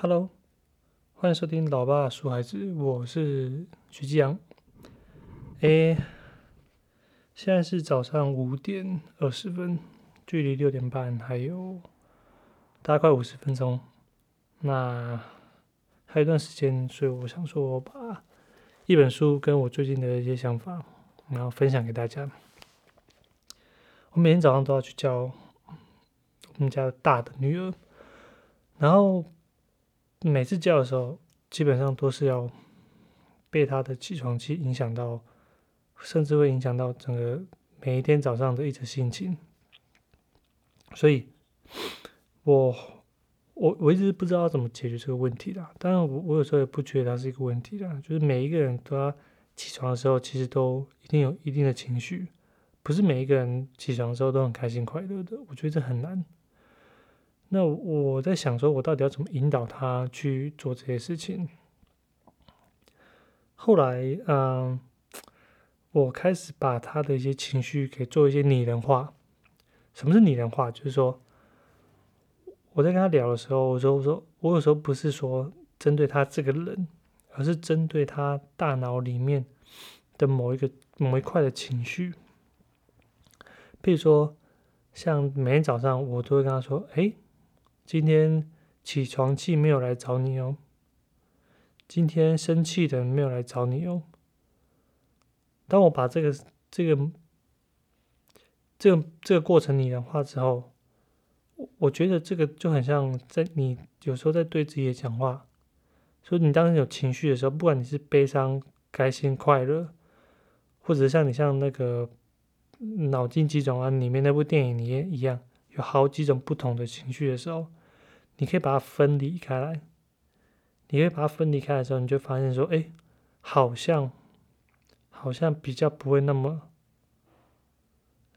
Hello，欢迎收听《老爸说孩子》，我是徐继阳。诶，现在是早上五点二十分，距离六点半还有大概五十分钟。那还有一段时间，所以我想说，我把一本书跟我最近的一些想法，然后分享给大家。我每天早上都要去教我们家大的女儿，然后。每次叫的时候，基本上都是要被他的起床气影响到，甚至会影响到整个每一天早上的一种心情。所以，我我我一直不知道怎么解决这个问题的。当然，我我有时候也不觉得它是一个问题的，就是每一个人都要起床的时候，其实都一定有一定的情绪，不是每一个人起床的时候都很开心快乐的。我觉得这很难。那我在想，说我到底要怎么引导他去做这些事情？后来，嗯，我开始把他的一些情绪给做一些拟人化。什么是拟人化？就是说，我在跟他聊的时候，我说，我说，我有时候不是说针对他这个人，而是针对他大脑里面的某一个某一块的情绪。比如说，像每天早上，我都会跟他说：“哎。”今天起床气没有来找你哦。今天生气的没有来找你哦。当我把这个、这个、这个、这个过程拟人化之后，我我觉得这个就很像在你有时候在对自己讲话，所以你当有情绪的时候，不管你是悲伤、开心、快乐，或者像你像那个脑筋急转弯里面那部电影里面一样，有好几种不同的情绪的时候。你可以把它分离开来，你可以把它分离开的时候，你就发现说，哎，好像，好像比较不会那么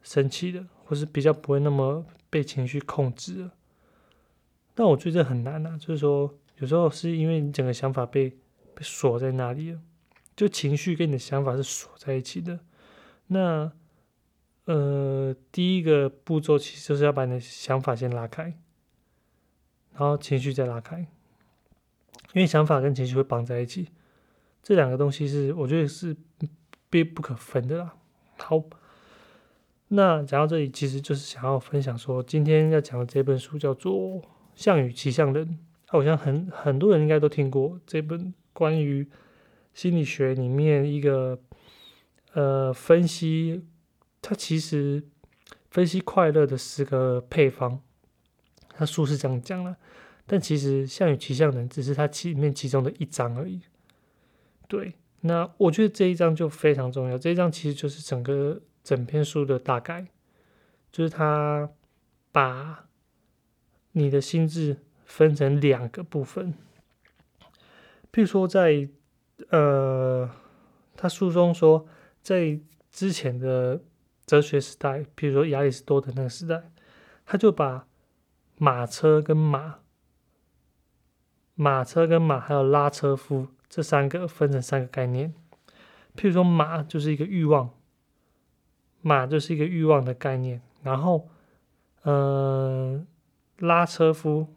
生气的，或是比较不会那么被情绪控制了。但我觉得这很难啊，就是说，有时候是因为你整个想法被被锁在那里了，就情绪跟你的想法是锁在一起的。那，呃，第一个步骤其实就是要把你的想法先拉开。然后情绪再拉开，因为想法跟情绪会绑在一起，这两个东西是我觉得是必不可分的啦。好，那讲到这里，其实就是想要分享说，今天要讲的这本书叫做《项羽骑象人》，好像很很多人应该都听过这本关于心理学里面一个呃分析，它其实分析快乐的十个配方。他书是这样讲了，但其实项羽骑象人只是他里面其中的一章而已。对，那我觉得这一章就非常重要。这一章其实就是整个整篇书的大概，就是他把你的心智分成两个部分。譬如说，在呃，他书中说，在之前的哲学时代，譬如说亚里士多德那个时代，他就把马车跟马，马车跟马还有拉车夫这三个分成三个概念。譬如说，马就是一个欲望，马就是一个欲望的概念。然后，呃，拉车夫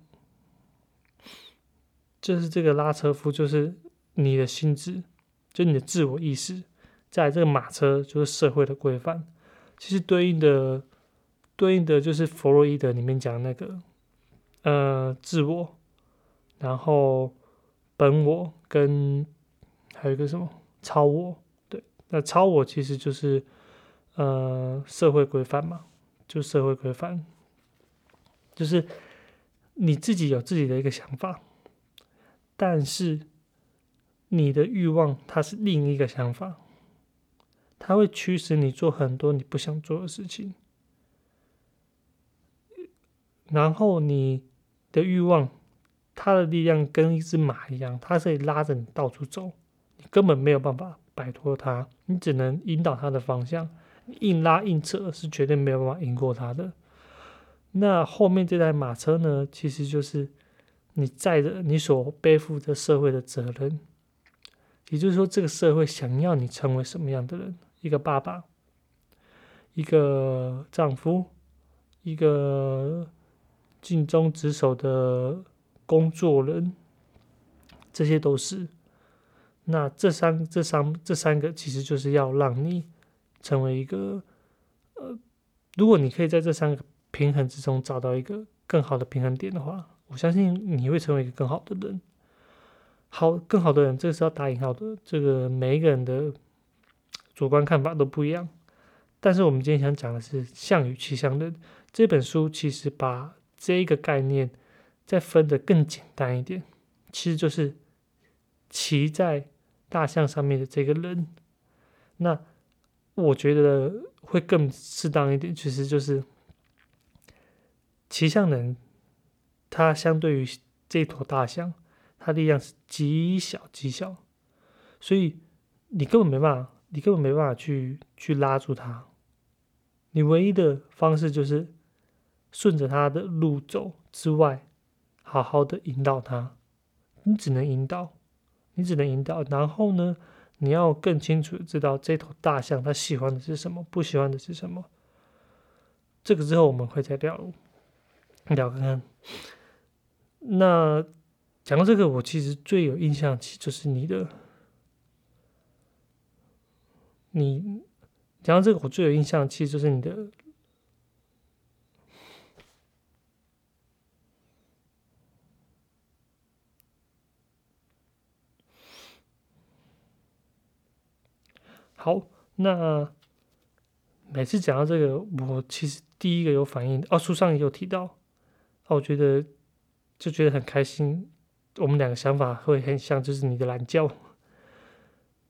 就是这个拉车夫，就是你的心智，就你的自我意识。在这个马车就是社会的规范，其实对应的对应的就是弗洛伊德里面讲那个。呃，自我，然后本我跟还有一个什么超我，对，那超我其实就是呃社会规范嘛，就社会规范，就是你自己有自己的一个想法，但是你的欲望它是另一个想法，它会驱使你做很多你不想做的事情，然后你。的欲望，它的力量跟一只马一样，它可以拉着你到处走，你根本没有办法摆脱它，你只能引导它的方向，硬拉硬扯是绝对没有办法赢过它的。那后面这台马车呢，其实就是你载着你所背负着社会的责任，也就是说，这个社会想要你成为什么样的人？一个爸爸，一个丈夫，一个。尽忠职守的工作人，这些都是。那这三、这三、这三个，其实就是要让你成为一个，呃，如果你可以在这三个平衡之中找到一个更好的平衡点的话，我相信你会成为一个更好的人。好，更好的人，这个是要打引号的。这个每一个人的主观看法都不一样。但是我们今天想讲的是《项羽骑象论》这本书，其实把这一个概念再分得更简单一点，其实就是骑在。大象上面的这个人，那我觉得会更适当一点。其实就是骑象人，他相对于这头大象，他力量是极小极小，所以你根本没办法，你根本没办法去去拉住他。你唯一的方式就是顺着他的路走之外，好好的引导他。你只能引导。你只能引导，然后呢，你要更清楚的知道这头大象它喜欢的是什么，不喜欢的是什么。这个之后我们会再聊聊看看。那讲到这个，我其实最有印象，其实就是你的，你讲到这个，我最有印象，其实就是你的。好，那每次讲到这个，我其实第一个有反应哦，书上也有提到，哦，我觉得就觉得很开心。我们两个想法会很像，就是你的懒觉，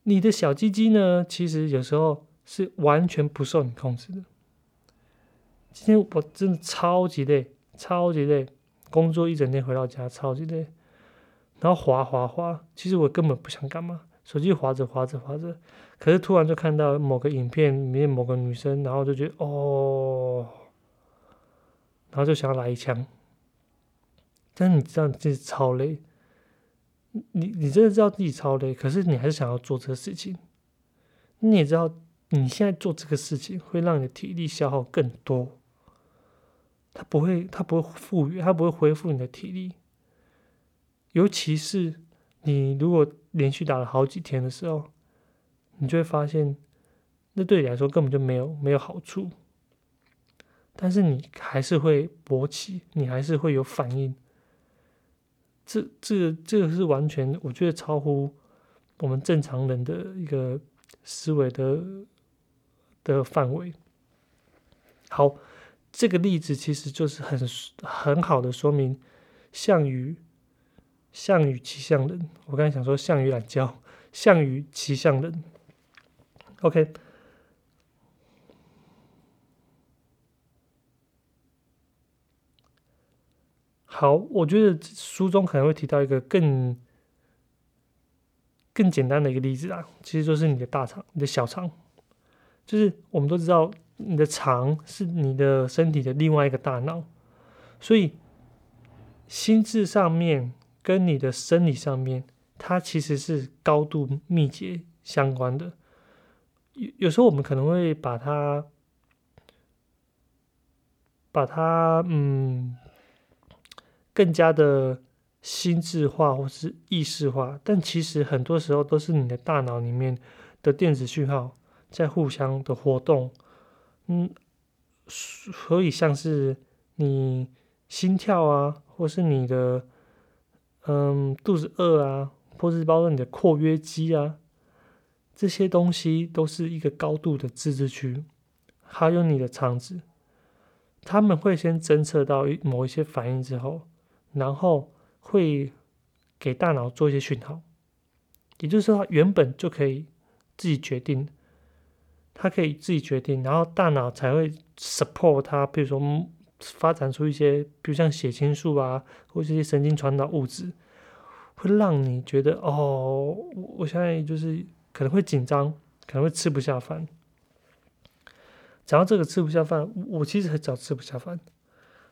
你的小鸡鸡呢，其实有时候是完全不受你控制的。今天我真的超级累，超级累，工作一整天回到家超级累，然后滑滑滑，其实我根本不想干嘛。手机滑着滑着滑着，可是突然就看到某个影片里面某个女生，然后就觉得哦，然后就想要来一枪。但你知道你自己超累，你你真的知道自己超累，可是你还是想要做这个事情。你也知道你现在做这个事情会让你的体力消耗更多，它不会它不会复原，它不会恢复你的体力，尤其是。你如果连续打了好几天的时候，你就会发现，那对你来说根本就没有没有好处。但是你还是会勃起，你还是会有反应。这、这、这个是完全，我觉得超乎我们正常人的一个思维的的范围。好，这个例子其实就是很很好的说明项羽。项羽骑象人，我刚才想说项羽懒觉，项羽骑象人。OK，好，我觉得书中可能会提到一个更更简单的一个例子啊，其实就是你的大肠，你的小肠，就是我们都知道，你的肠是你的身体的另外一个大脑，所以心智上面。跟你的生理上面，它其实是高度密切相关的。有有时候我们可能会把它，把它嗯，更加的心智化或是意识化，但其实很多时候都是你的大脑里面的电子讯号在互相的活动。嗯，所以像是你心跳啊，或是你的。嗯，肚子饿啊，或是包括你的括约肌啊，这些东西都是一个高度的自治区。还有你的肠子，他们会先侦测到某一些反应之后，然后会给大脑做一些讯号。也就是说，原本就可以自己决定，它可以自己决定，然后大脑才会 support 它，比如说。发展出一些，比如像血清素啊，或这些神经传导物质，会让你觉得哦，我现在就是可能会紧张，可能会吃不下饭。讲到这个吃不下饭，我其实很早吃不下饭。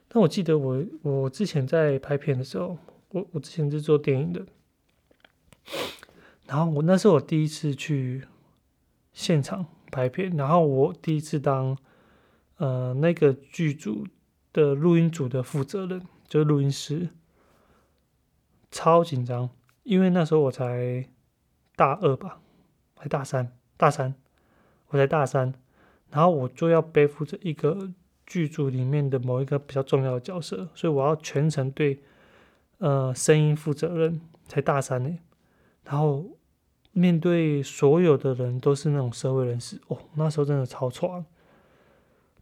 但我记得我我之前在拍片的时候，我我之前是做电影的，然后我那是我第一次去现场拍片，然后我第一次当呃那个剧组。的录音组的负责人就是录音师，超紧张，因为那时候我才大二吧，还大三，大三，我才大三，然后我就要背负着一个剧组里面的某一个比较重要的角色，所以我要全程对呃声音负责任。才大三呢，然后面对所有的人都是那种社会人士哦，那时候真的超喘，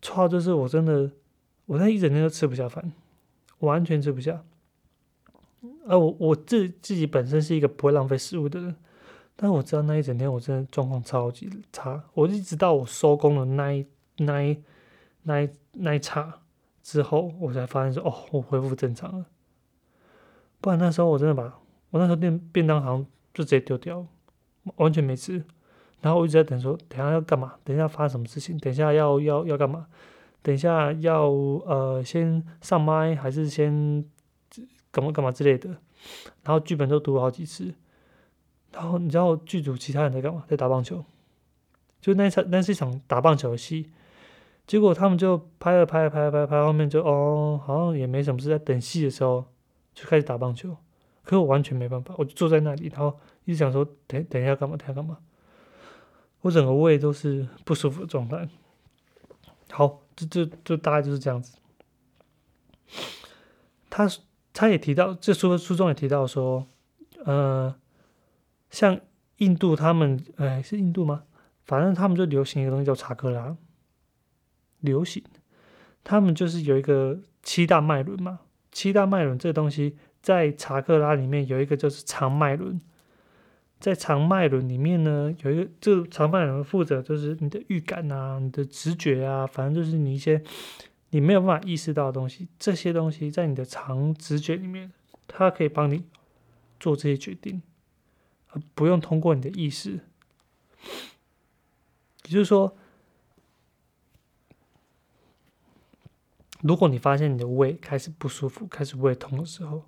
喘就是我真的，我那一整天都吃不下饭，完全吃不下。而我我自自己本身是一个不会浪费食物的人，但我知道那一整天我真的状况超级差。我一直到我收工的那一那一那一那一刹之后，我才发现说哦，我恢复正常了。不然那时候我真的把我那时候便便当好像就直接丢掉，完全没吃。然后我一直在等说，等下要干嘛？等一下发生什么事情？等一下要要要干嘛？等一下要呃先上麦还是先？干嘛干嘛之类的，然后剧本都读了好几次，然后你知道剧组其他人在干嘛？在打棒球，就那场那是一场打棒球的戏，结果他们就拍了拍了拍拍拍，后面就哦，好像也没什么事，在等戏的时候就开始打棒球，可我完全没办法，我就坐在那里，然后一直想说等等一下干嘛，等一下干嘛，我整个胃都是不舒服的状态。好，就就就大概就是这样子，他。他也提到，这书书中也提到说，呃，像印度他们，哎，是印度吗？反正他们就流行一个东西叫查克拉，流行，他们就是有一个七大脉轮嘛，七大脉轮这东西在查克拉里面有一个就是长脉轮，在长脉轮里面呢，有一个这长脉轮负责就是你的预感啊，你的直觉啊，反正就是你一些。你没有办法意识到的东西，这些东西在你的长直觉里面，它可以帮你做这些决定，而不用通过你的意识。也就是说，如果你发现你的胃开始不舒服、开始胃痛的时候，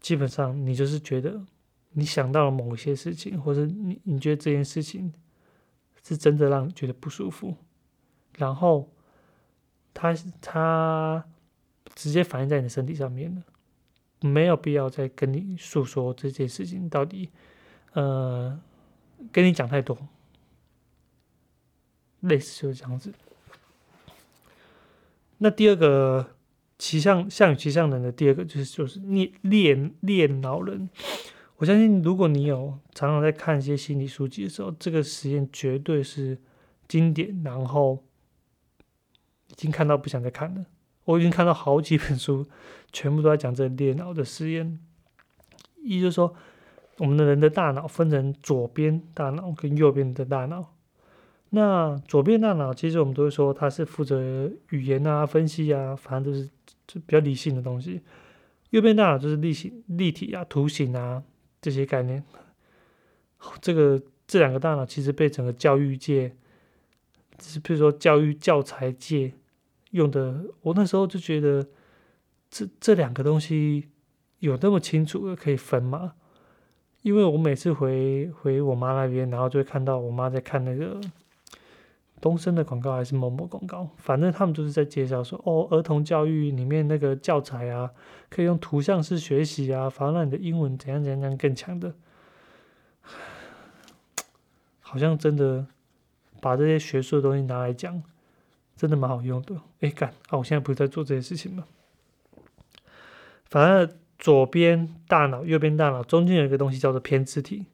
基本上你就是觉得你想到了某些事情，或者你你觉得这件事情是真的让你觉得不舒服，然后。它它直接反映在你的身体上面了，没有必要再跟你诉说这件事情到底，呃，跟你讲太多，类似就是这样子。那第二个骑象象与骑象人的第二个就是就是猎猎猎脑人。我相信如果你有常常在看一些心理书籍的时候，这个实验绝对是经典，然后。已经看到不想再看了。我已经看到好几本书，全部都在讲这电脑的实验。也就是说，我们的人的大脑分成左边大脑跟右边的大脑。那左边大脑其实我们都会说它是负责语言啊、分析啊，反正都是就比较理性的东西。右边大脑就是立形、立体啊、图形啊这些概念。这个这两个大脑其实被整个教育界，就是比如说教育教材界。用的，我那时候就觉得，这这两个东西有那么清楚可以分吗？因为我每次回回我妈那边，然后就会看到我妈在看那个东升的广告还是某某广告，反正他们就是在介绍说，哦，儿童教育里面那个教材啊，可以用图像式学习啊，反而让你的英文怎样怎样怎样更强的，好像真的把这些学术的东西拿来讲。真的蛮好用的，哎，干啊！我现在不是在做这些事情吗？反正左边大脑、右边大脑中间有一个东西叫做偏肢体、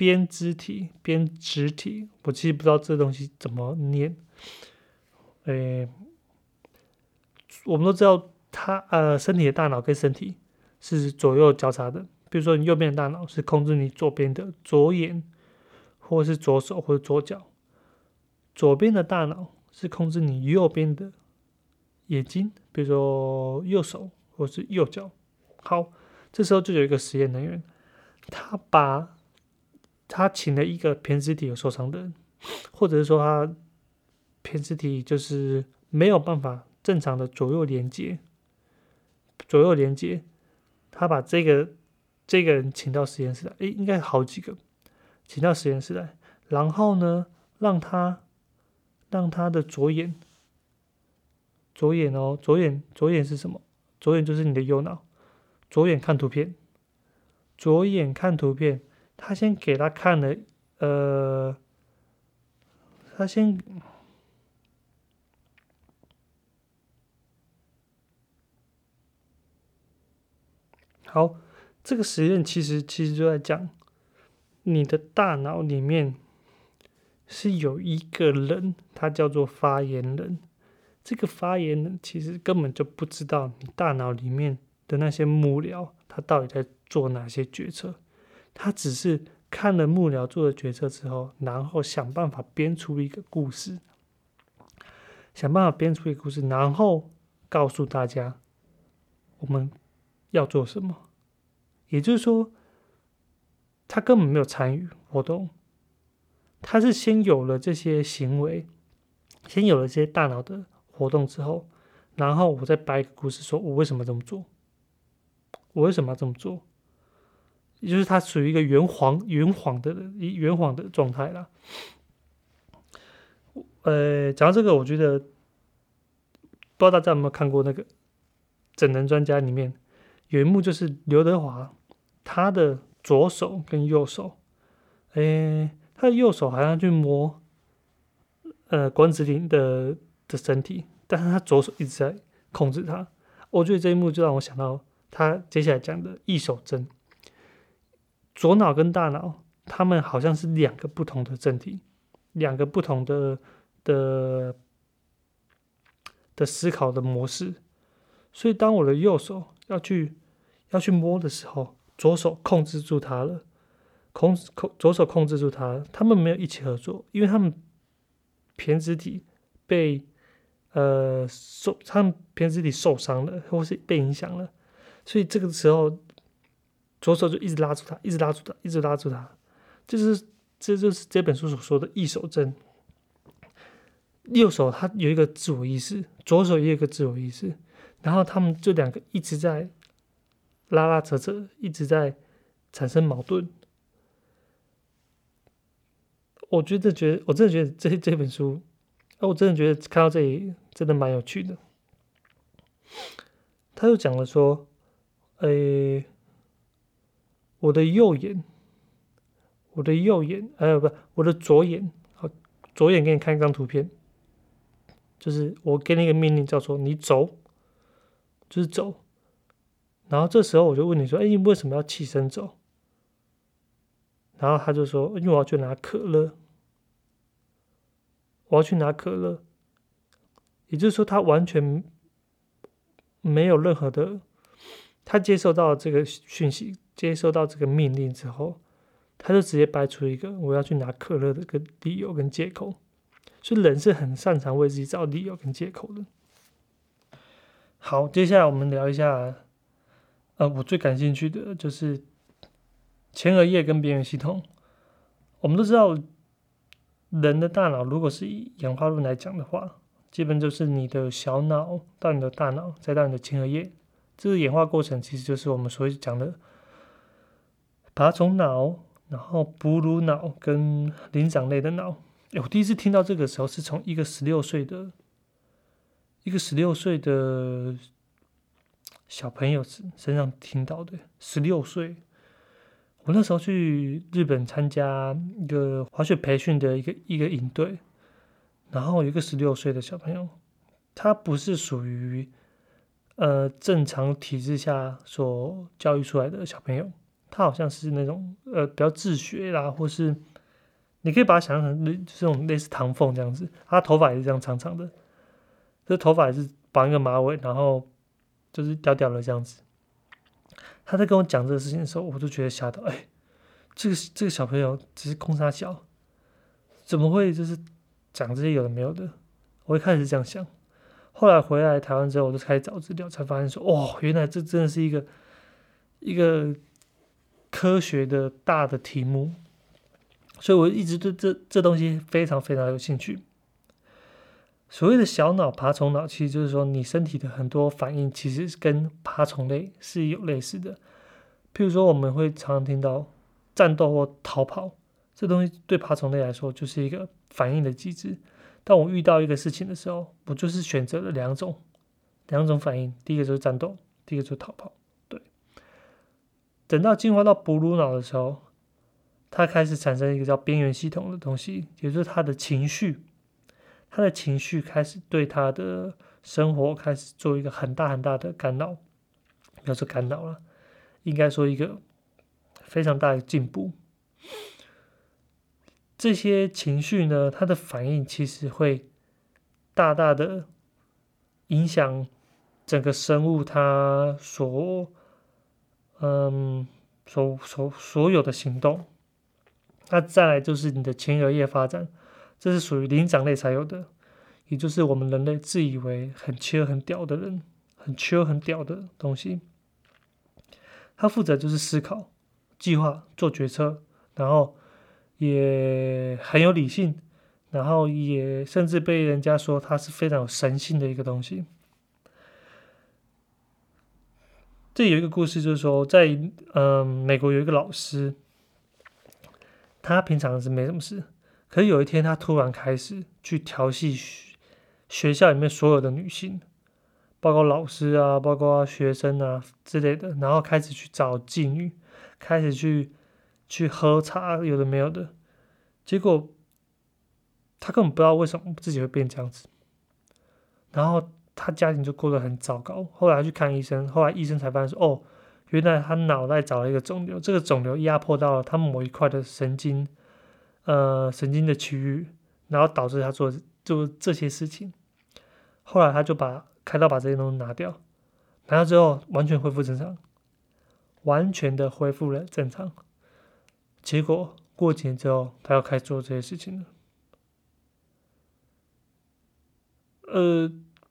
边肢体、边肢体，我其实不知道这东西怎么念。哎，我们都知道，它呃，身体的大脑跟身体是左右交叉的。比如说，你右边的大脑是控制你左边的左眼，或是左手或者左脚，左边的大脑。是控制你右边的眼睛，比如说右手或是右脚。好，这时候就有一个实验人员，他把他请了一个偏执体有受伤的人，或者是说他偏执体就是没有办法正常的左右连接，左右连接，他把这个这个人请到实验室来，诶，应该好几个，请到实验室来，然后呢，让他。让他的左眼，左眼哦，左眼，左眼是什么？左眼就是你的右脑，左眼看图片，左眼看图片，他先给他看了，呃，他先好，这个实验其实其实就在讲，你的大脑里面是有一个人，他叫做发言人。这个发言人其实根本就不知道你大脑里面的那些幕僚，他到底在做哪些决策。他只是看了幕僚做的决策之后，然后想办法编出一个故事，想办法编出一个故事，然后告诉大家我们要做什么。也就是说，他根本没有参与活动，他是先有了这些行为，先有了这些大脑的。活动之后，然后我再掰一个故事，说我为什么这么做，我为什么要这么做，也就是它属于一个圆谎、圆谎的、圆谎的状态了。呃，讲到这个，我觉得不知道大家有没有看过那个《整人专家》里面有一幕，就是刘德华他的左手跟右手，哎，他的右手好像去摸呃关之琳的。的身体，但是他左手一直在控制他。我觉得这一幕就让我想到他接下来讲的一手针。左脑跟大脑，他们好像是两个不同的政体，两个不同的的的思考的模式。所以当我的右手要去要去摸的时候，左手控制住它了，控控左手控制住它，他们没有一起合作，因为他们胼胝体被。呃，受他们胼胝体受伤了，或是被影响了，所以这个时候左手就一直拉住他，一直拉住他，一直拉住他，就是这就是这本书所说的“一手针”。右手他有一个自我意识，左手也有一个自我意识，然后他们这两个一直在拉拉扯扯，一直在产生矛盾。我觉得，觉得我真的觉得这这本书。那我真的觉得看到这里真的蛮有趣的。他又讲了说：“诶，我的右眼，我的右眼，哎不，我的左眼，好，左眼给你看一张图片，就是我给你一个命令，叫做你走，就是走。然后这时候我就问你说：，哎，你为什么要起身走？然后他就说：，因为我要去拿可乐。”我要去拿可乐，也就是说，他完全没有任何的，他接受到这个讯息，接收到这个命令之后，他就直接摆出一个我要去拿可乐的个理由跟借口。所以人是很擅长为自己找理由跟借口的。好，接下来我们聊一下，呃，我最感兴趣的就是前额叶跟边缘系统。我们都知道。人的大脑，如果是以演化论来讲的话，基本就是你的小脑到你的大脑，再到你的前额叶，这个演化过程其实就是我们所讲的爬虫脑，然后哺乳脑跟灵长类的脑。我第一次听到这个时候，是从一个十六岁的一个十六岁的小朋友身上听到的，十六岁。我那时候去日本参加一个滑雪培训的一个一个营队，然后有一个十六岁的小朋友，他不是属于呃正常体制下所教育出来的小朋友，他好像是那种呃比较自学啦，或是你可以把他想象成这种类似唐凤这样子，他头发也是这样长长的，这头发也是绑一个马尾，然后就是屌屌的这样子。他在跟我讲这个事情的时候，我就觉得吓到，哎，这个这个小朋友只是空沙小，怎么会就是讲这些有的没有的？我一开始是这样想，后来回来台湾之后，我就开始找资料，才发现说，哦，原来这真的是一个一个科学的大的题目，所以我一直对这这东西非常非常有兴趣。所谓的小脑爬虫脑，其实就是说你身体的很多反应，其实跟爬虫类是有类似的。譬如说，我们会常常听到战斗或逃跑，这东西对爬虫类来说就是一个反应的机制。当我遇到一个事情的时候，我就是选择了两种两种反应，第一个就是战斗，第一个就是逃跑。等到进化到哺乳脑的时候，它开始产生一个叫边缘系统的东西，也就是他的情绪，他的情绪开始对他的生活开始做一个很大很大的干扰，不要说干扰了，应该说一个非常大的进步。这些情绪呢，它的反应其实会大大的影响整个生物它所嗯所所所有的行动。那再来就是你的前额叶发展，这是属于灵长类才有的，也就是我们人类自以为很缺很屌的人，很缺很屌的东西。它负责就是思考、计划、做决策，然后。也很有理性，然后也甚至被人家说他是非常有神性的一个东西。这有一个故事，就是说，在嗯美国有一个老师，他平常是没什么事，可是有一天他突然开始去调戏学校里面所有的女性，包括老师啊，包括学生啊之类的，然后开始去找妓女，开始去。去喝茶，有的没有的，结果他根本不知道为什么自己会变这样子，然后他家庭就过得很糟糕。后来去看医生，后来医生才发现说，哦，原来他脑袋长了一个肿瘤，这个肿瘤压迫到了他某一块的神经，呃，神经的区域，然后导致他做做这些事情。后来他就把开刀把这些东西拿掉，拿掉之后完全恢复正常，完全的恢复了正常。结果过几年之后，他要开始做这些事情了。呃，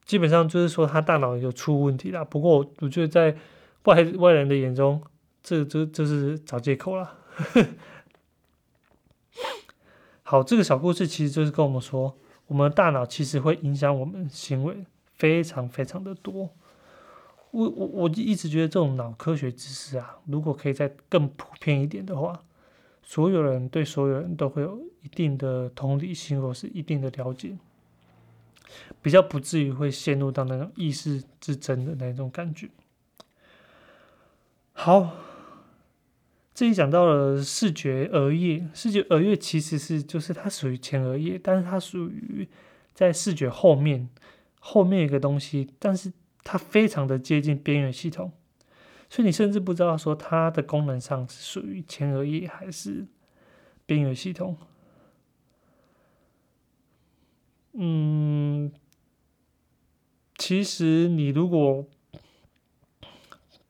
基本上就是说他大脑有出问题了。不过我觉得在外外人的眼中，这这这是找借口了。好，这个小故事其实就是跟我们说，我们的大脑其实会影响我们行为非常非常的多。我我我一直觉得这种脑科学知识啊，如果可以再更普遍一点的话。所有人对所有人都会有一定的同理心，或是一定的了解，比较不至于会陷入到那种意识之争的那种感觉。好，这里讲到了视觉额叶，视觉额叶其实是就是它属于前额叶，但是它属于在视觉后面后面一个东西，但是它非常的接近边缘系统。所以你甚至不知道说它的功能上是属于前额叶还是边缘系统。嗯，其实你如果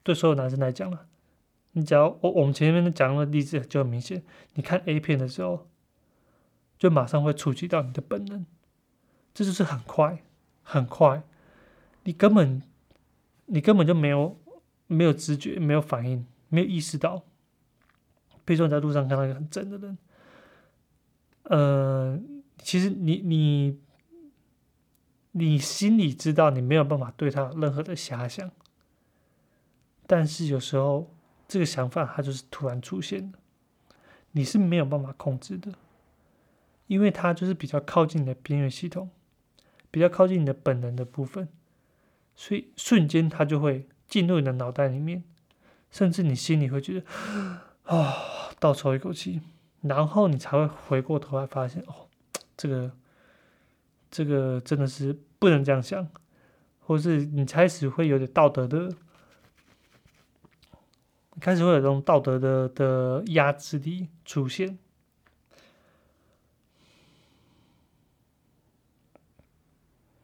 对所有男生来讲了，你只要我我们前面讲的例子就很明显，你看 A 片的时候，就马上会触及到你的本能，这就是很快很快，你根本你根本就没有。没有知觉，没有反应，没有意识到。比如说你在路上看到一个很正的人，呃，其实你你你心里知道你没有办法对他有任何的遐想，但是有时候这个想法它就是突然出现的，你是没有办法控制的，因为它就是比较靠近你的边缘系统，比较靠近你的本能的部分，所以瞬间它就会。进入你的脑袋里面，甚至你心里会觉得啊，倒抽一口气，然后你才会回过头来发现，哦，这个这个真的是不能这样想，或是你开始会有点道德的，开始会有这种道德的的压制力出现。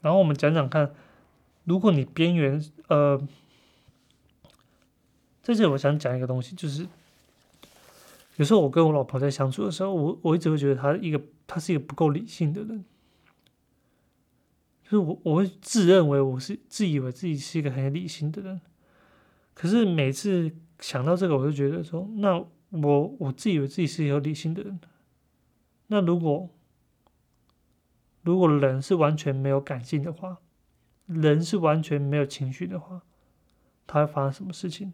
然后我们讲讲看，如果你边缘呃。在这里，我想讲一个东西，就是有时候我跟我老婆在相处的时候，我我一直会觉得她一个，她是一个不够理性的人，就是我我会自认为我是自以为自己是一个很理性的人，可是每次想到这个，我就觉得说，那我我自以为自己是有理性的人，那如果如果人是完全没有感性的话，人是完全没有情绪的话，他会发生什么事情？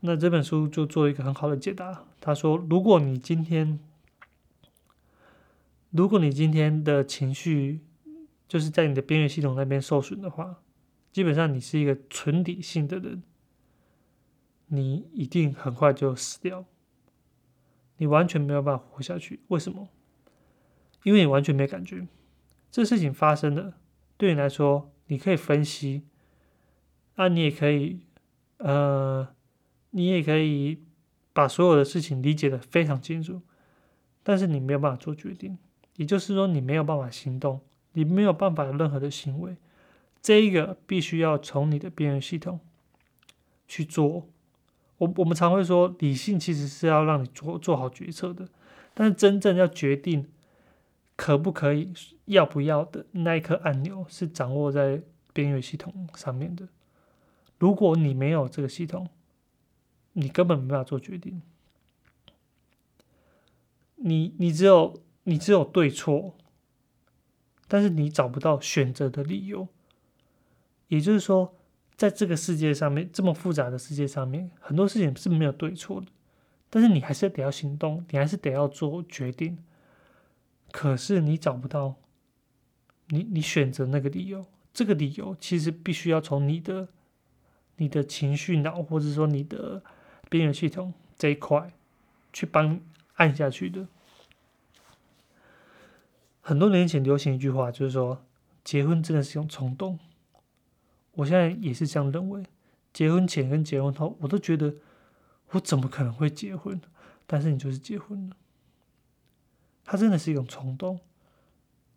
那这本书就做一个很好的解答。他说：“如果你今天，如果你今天的情绪就是在你的边缘系统那边受损的话，基本上你是一个纯理性的人，你一定很快就死掉，你完全没有办法活下去。为什么？因为你完全没感觉，这事情发生了，对你来说，你可以分析，啊，你也可以，呃，你也可以把所有的事情理解的非常清楚，但是你没有办法做决定，也就是说，你没有办法行动，你没有办法有任何的行为，这一个必须要从你的边缘系统去做。我我们常会说，理性其实是要让你做做好决策的，但是真正要决定。可不可以要不要的那一颗按钮是掌握在边缘系统上面的。如果你没有这个系统，你根本没办法做决定。你你只有你只有对错，但是你找不到选择的理由。也就是说，在这个世界上面这么复杂的世界上面，很多事情是没有对错的，但是你还是得要行动，你还是得要做决定。可是你找不到，你你选择那个理由，这个理由其实必须要从你的你的情绪脑，或者说你的边缘系统这一块去帮按下去的。很多年前流行一句话，就是说结婚真的是一种冲动。我现在也是这样认为，结婚前跟结婚后，我都觉得我怎么可能会结婚？但是你就是结婚了。它真的是一种冲动，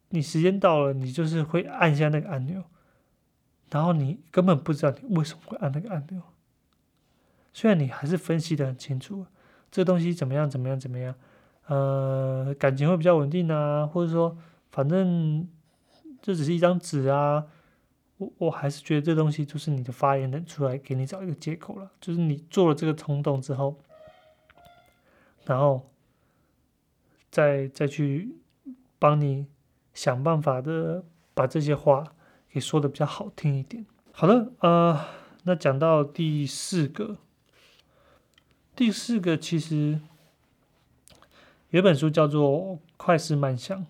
你时间到了，你就是会按下那个按钮，然后你根本不知道你为什么会按那个按钮。虽然你还是分析的很清楚，这东西怎么样怎么样怎么样，呃，感情会比较稳定啊，或者说反正这只是一张纸啊，我我还是觉得这东西就是你的发言人出来给你找一个借口了，就是你做了这个冲动之后，然后。再再去帮你想办法的把这些话给说的比较好听一点。好的，呃，那讲到第四个，第四个其实有本书叫做《快思慢想》，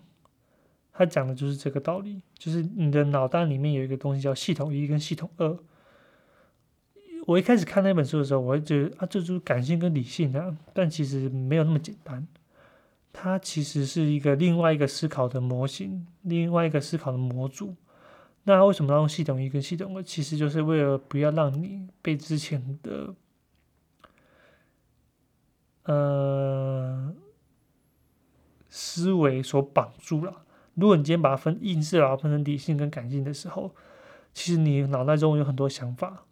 它讲的就是这个道理，就是你的脑袋里面有一个东西叫系统一跟系统二。我一开始看那本书的时候，我会觉得啊，这就是感性跟理性的，但其实没有那么简单。它其实是一个另外一个思考的模型，另外一个思考的模组。那为什么要用系统一跟系统二？其实就是为了不要让你被之前的呃思维所绑住了。如果你今天把它分硬式，然后分成理性跟感性的时候，其实你脑袋中有很多想法。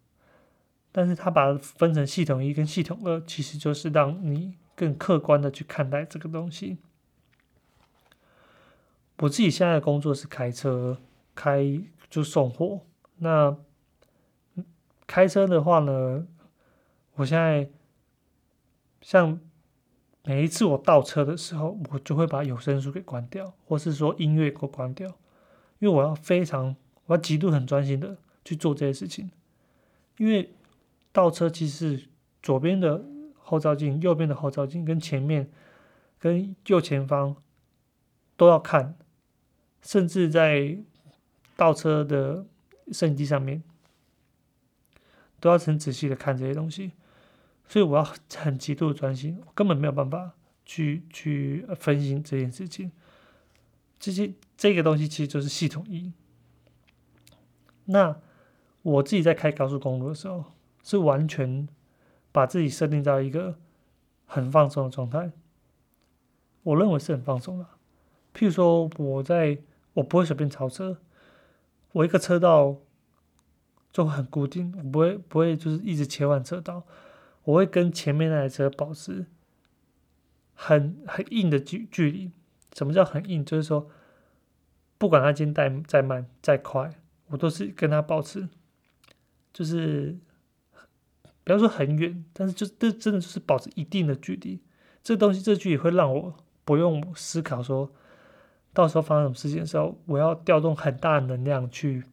但是它把它分成系统一跟系统二，其实就是让你。更客观的去看待这个东西。我自己现在的工作是开车，开就送货。那开车的话呢，我现在像每一次我倒车的时候，我就会把有声书给关掉，或是说音乐给我关掉，因为我要非常，我要极度很专心的去做这些事情。因为倒车其实左边的。后照镜右边的后照镜跟前面跟右前方都要看，甚至在倒车的摄影机上面都要很仔细的看这些东西，所以我要很极度专心，我根本没有办法去去分析这件事情。这些这个东西其实就是系统一。那我自己在开高速公路的时候是完全。把自己设定到一个很放松的状态，我认为是很放松的。譬如说，我在我不会随便超车，我一个车道就很固定，我不会不会就是一直切换车道，我会跟前面那台车保持很很硬的距距离。什么叫很硬？就是说，不管他今天再再慢再快，我都是跟他保持，就是。不要说很远，但是就这真的就是保持一定的距离。这东西这距离会让我不用思考，说到时候发生什么事情的时候，我要调动很大的能量去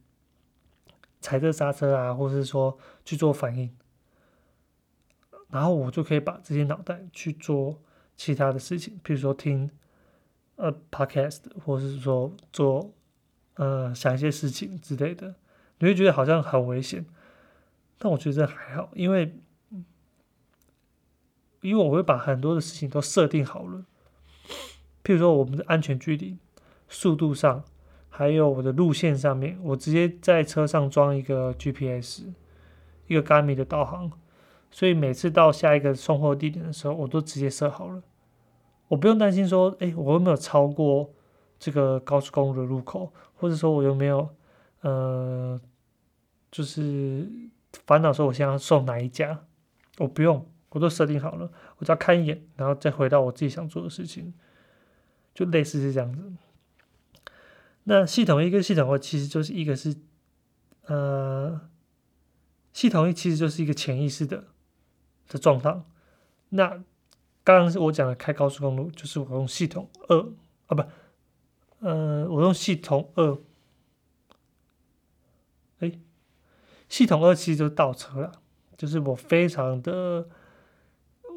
踩这刹车啊，或是说去做反应，然后我就可以把这些脑袋去做其他的事情，比如说听呃 podcast，或者是说做呃想一些事情之类的。你会觉得好像很危险。但我觉得这还好，因为因为我会把很多的事情都设定好了，譬如说我们的安全距离、速度上，还有我的路线上面，我直接在车上装一个 GPS，一个 g a m i 的导航，所以每次到下一个送货地点的时候，我都直接设好了，我不用担心说，哎，我有没有超过这个高速公路的入口，或者说我有没有，呃，就是烦恼说我现在要送哪一家，我不用。我都设定好了，我只要看一眼，然后再回到我自己想做的事情，就类似是这样子。那系统一跟系统二其实就是一个是，呃，系统一其实就是一个潜意识的的状态。那刚刚是我讲的开高速公路，就是我用系统二啊，不，呃，我用系统二，哎，系统二其实就是倒车了，就是我非常的。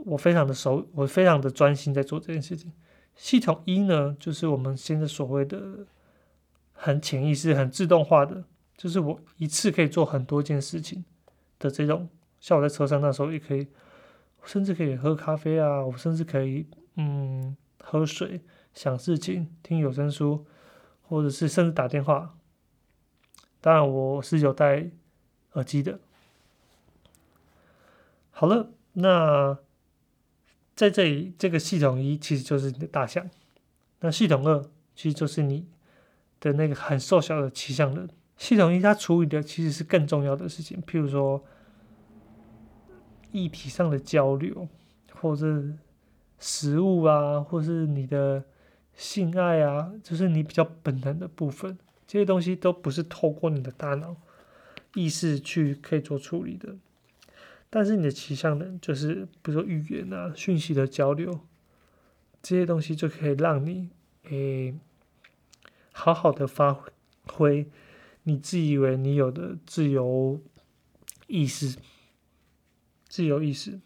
我非常的熟，我非常的专心在做这件事情。系统一呢，就是我们现在所谓的很潜意识、很自动化的，就是我一次可以做很多件事情的这种。像我在车上那时候也可以，甚至可以喝咖啡啊，我甚至可以嗯喝水、想事情、听有声书，或者是甚至打电话。当然我是有戴耳机的。好了，那。在这里，这个系统一其实就是你的大象，那系统二其实就是你的那个很瘦小的骑象人。系统一它处理的其实是更重要的事情，譬如说议题上的交流，或者食物啊，或是你的性爱啊，就是你比较本能的部分，这些东西都不是透过你的大脑意识去可以做处理的。但是你的骑象人，就是比如说语言啊、讯息的交流这些东西，就可以让你诶好好的发挥你自以为你有的自由意识、自由意识。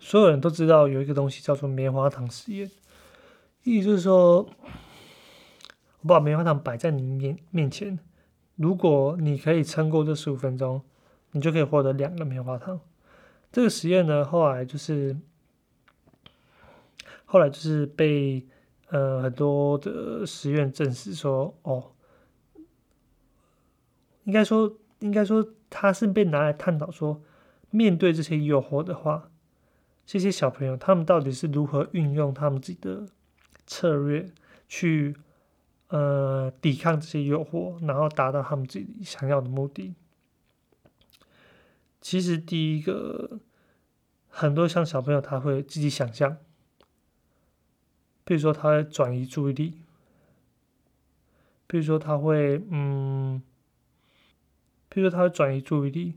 所有人都知道有一个东西叫做棉花糖实验，意思就是说，我把棉花糖摆在你面面前，如果你可以撑过这十五分钟。你就可以获得两个棉花糖。这个实验呢，后来就是，后来就是被呃很多的实验证实说，哦，应该说，应该说，它是被拿来探讨说，面对这些诱惑的话，这些小朋友他们到底是如何运用他们自己的策略去呃抵抗这些诱惑，然后达到他们自己想要的目的。其实第一个，很多像小朋友他会自己想象，比如说他会转移注意力，比如说他会嗯，比如说他会转移注意力，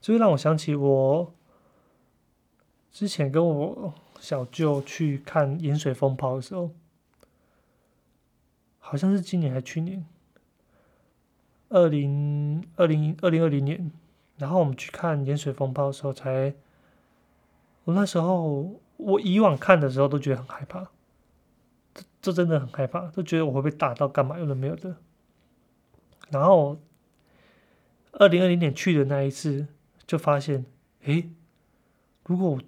这会让我想起我之前跟我小舅去看盐水风炮的时候，好像是今年还是去年。二零二零二零二零年，然后我们去看盐水风炮的时候，才我那时候我以往看的时候都觉得很害怕，这这真的很害怕，都觉得我会被打到干嘛有的没有的。然后二零二零年去的那一次，就发现，诶，如果我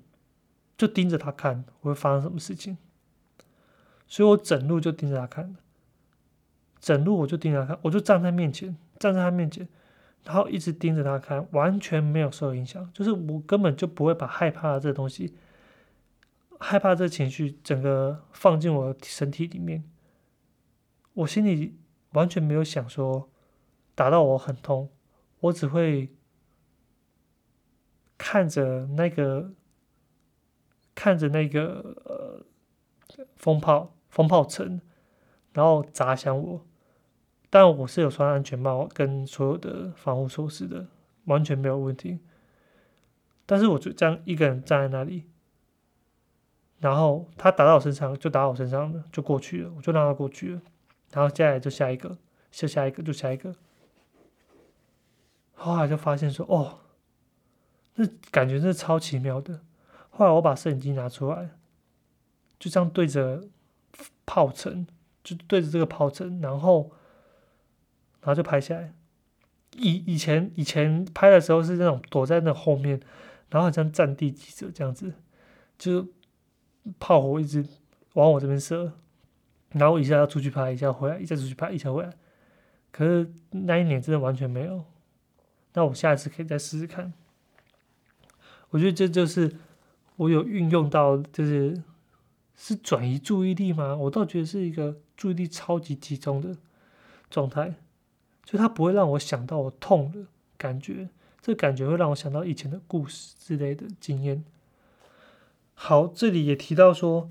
就盯着他看，我会发生什么事情？所以我整路就盯着他看，整路我就盯着他看，我就站在面前。站在他面前，然后一直盯着他看，完全没有受影响。就是我根本就不会把害怕这东西、害怕这情绪整个放进我身体里面。我心里完全没有想说打到我很痛，我只会看着那个看着那个呃风炮风炮层，然后砸向我。但我是有穿安全帽跟所有的防护措施的，完全没有问题。但是我就这样一个人站在那里，然后他打到我身上就打我身上了，就过去了，我就让他过去了。然后接下来就下一个，就下一个，就下一个。后来就发现说，哦，那感觉是超奇妙的。后来我把摄影机拿出来，就这样对着炮层，就对着这个炮层，然后。然后就拍下来。以以前以前拍的时候是那种躲在那后面，然后好像战地记者这样子，就炮火一直往我这边射，然后一下要出去拍，一下回来，一下出去拍，一下回来。可是那一年真的完全没有。那我下一次可以再试试看。我觉得这就是我有运用到，就是是转移注意力吗？我倒觉得是一个注意力超级集中的状态，就它不会让我想到我痛的感觉，这感觉会让我想到以前的故事之类的经验。好，这里也提到说，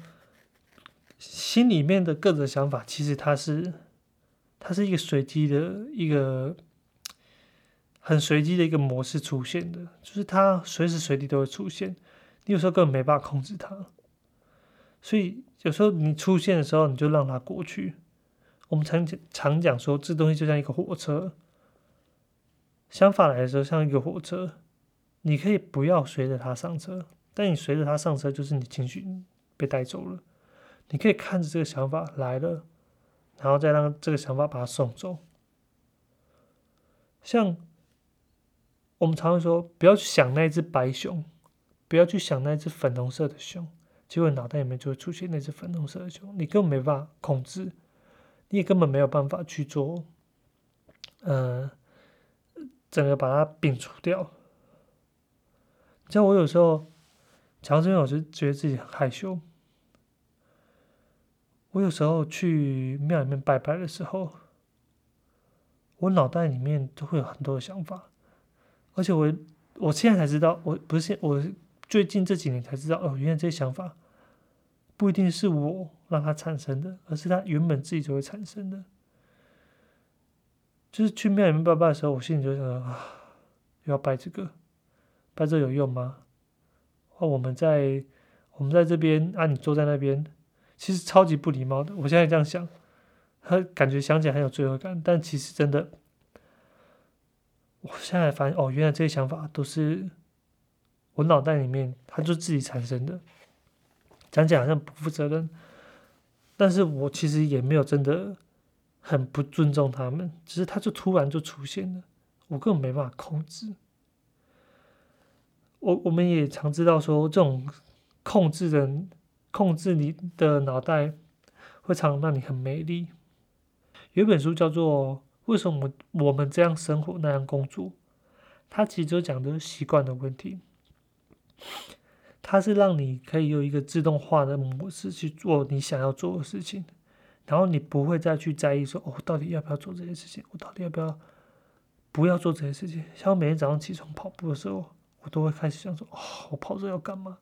心里面的各种想法，其实它是。它是一个随机的一个很随机的一个模式出现的，就是它随时随地都会出现，你有时候根本没办法控制它，所以有时候你出现的时候，你就让它过去。我们常常讲说，这东西就像一个火车，想法来的时候像一个火车，你可以不要随着它上车，但你随着它上车，就是你情绪被带走了。你可以看着这个想法来了。然后再让这个想法把它送走。像我们常常说，不要去想那只白熊，不要去想那只粉红色的熊，结果脑袋里面就会出现那只粉红色的熊，你根本没办法控制，你也根本没有办法去做，呃，整个把它摒除掉。像我有时候讲到这边，我就觉得自己很害羞。我有时候去庙里面拜拜的时候，我脑袋里面都会有很多想法，而且我我现在才知道，我不是现我最近这几年才知道，哦，原来这些想法不一定是我让它产生的，而是它原本自己就会产生的。就是去庙里面拜拜的时候，我心里就想啊，又要拜这个，拜这有用吗？哦，我们在我们在这边，啊，你坐在那边。其实超级不礼貌的，我现在这样想，他感觉想起来很有罪恶感，但其实真的，我现在发现哦，原来这些想法都是我脑袋里面，它就自己产生的。讲起来好像不负责任，但是我其实也没有真的很不尊重他们，只是他就突然就出现了，我根本没办法控制。我我们也常知道说这种控制人。控制你的脑袋，会常让你很美丽。有一本书叫做《为什么我们这样生活那样工作》，它其实就讲的是习惯的问题。它是让你可以有一个自动化的模式去做你想要做的事情，然后你不会再去在意说哦，到底要不要做这些事情？我到底要不要不要做这些事情？像我每天早上起床跑步的时候，我都会开始想说哦，我跑这要干嘛？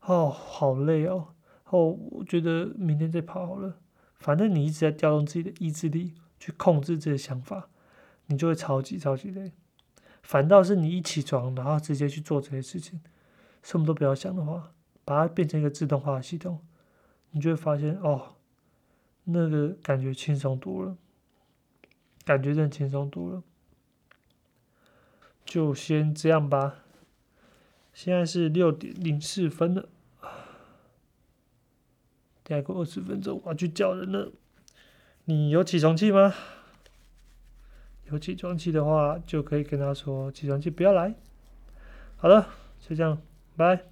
哦，好累哦！哦，我觉得明天再跑好了。反正你一直在调动自己的意志力去控制这些想法，你就会超级超级累。反倒是你一起床，然后直接去做这些事情，什么都不要想的话，把它变成一个自动化的系统，你就会发现哦，那个感觉轻松多了，感觉真的轻松多了。就先这样吧。现在是六点零四分了。再过二十分钟，我要去叫人了。你有起床气吗？有起床气的话，就可以跟他说：起床气不要来。好了，就这样，拜。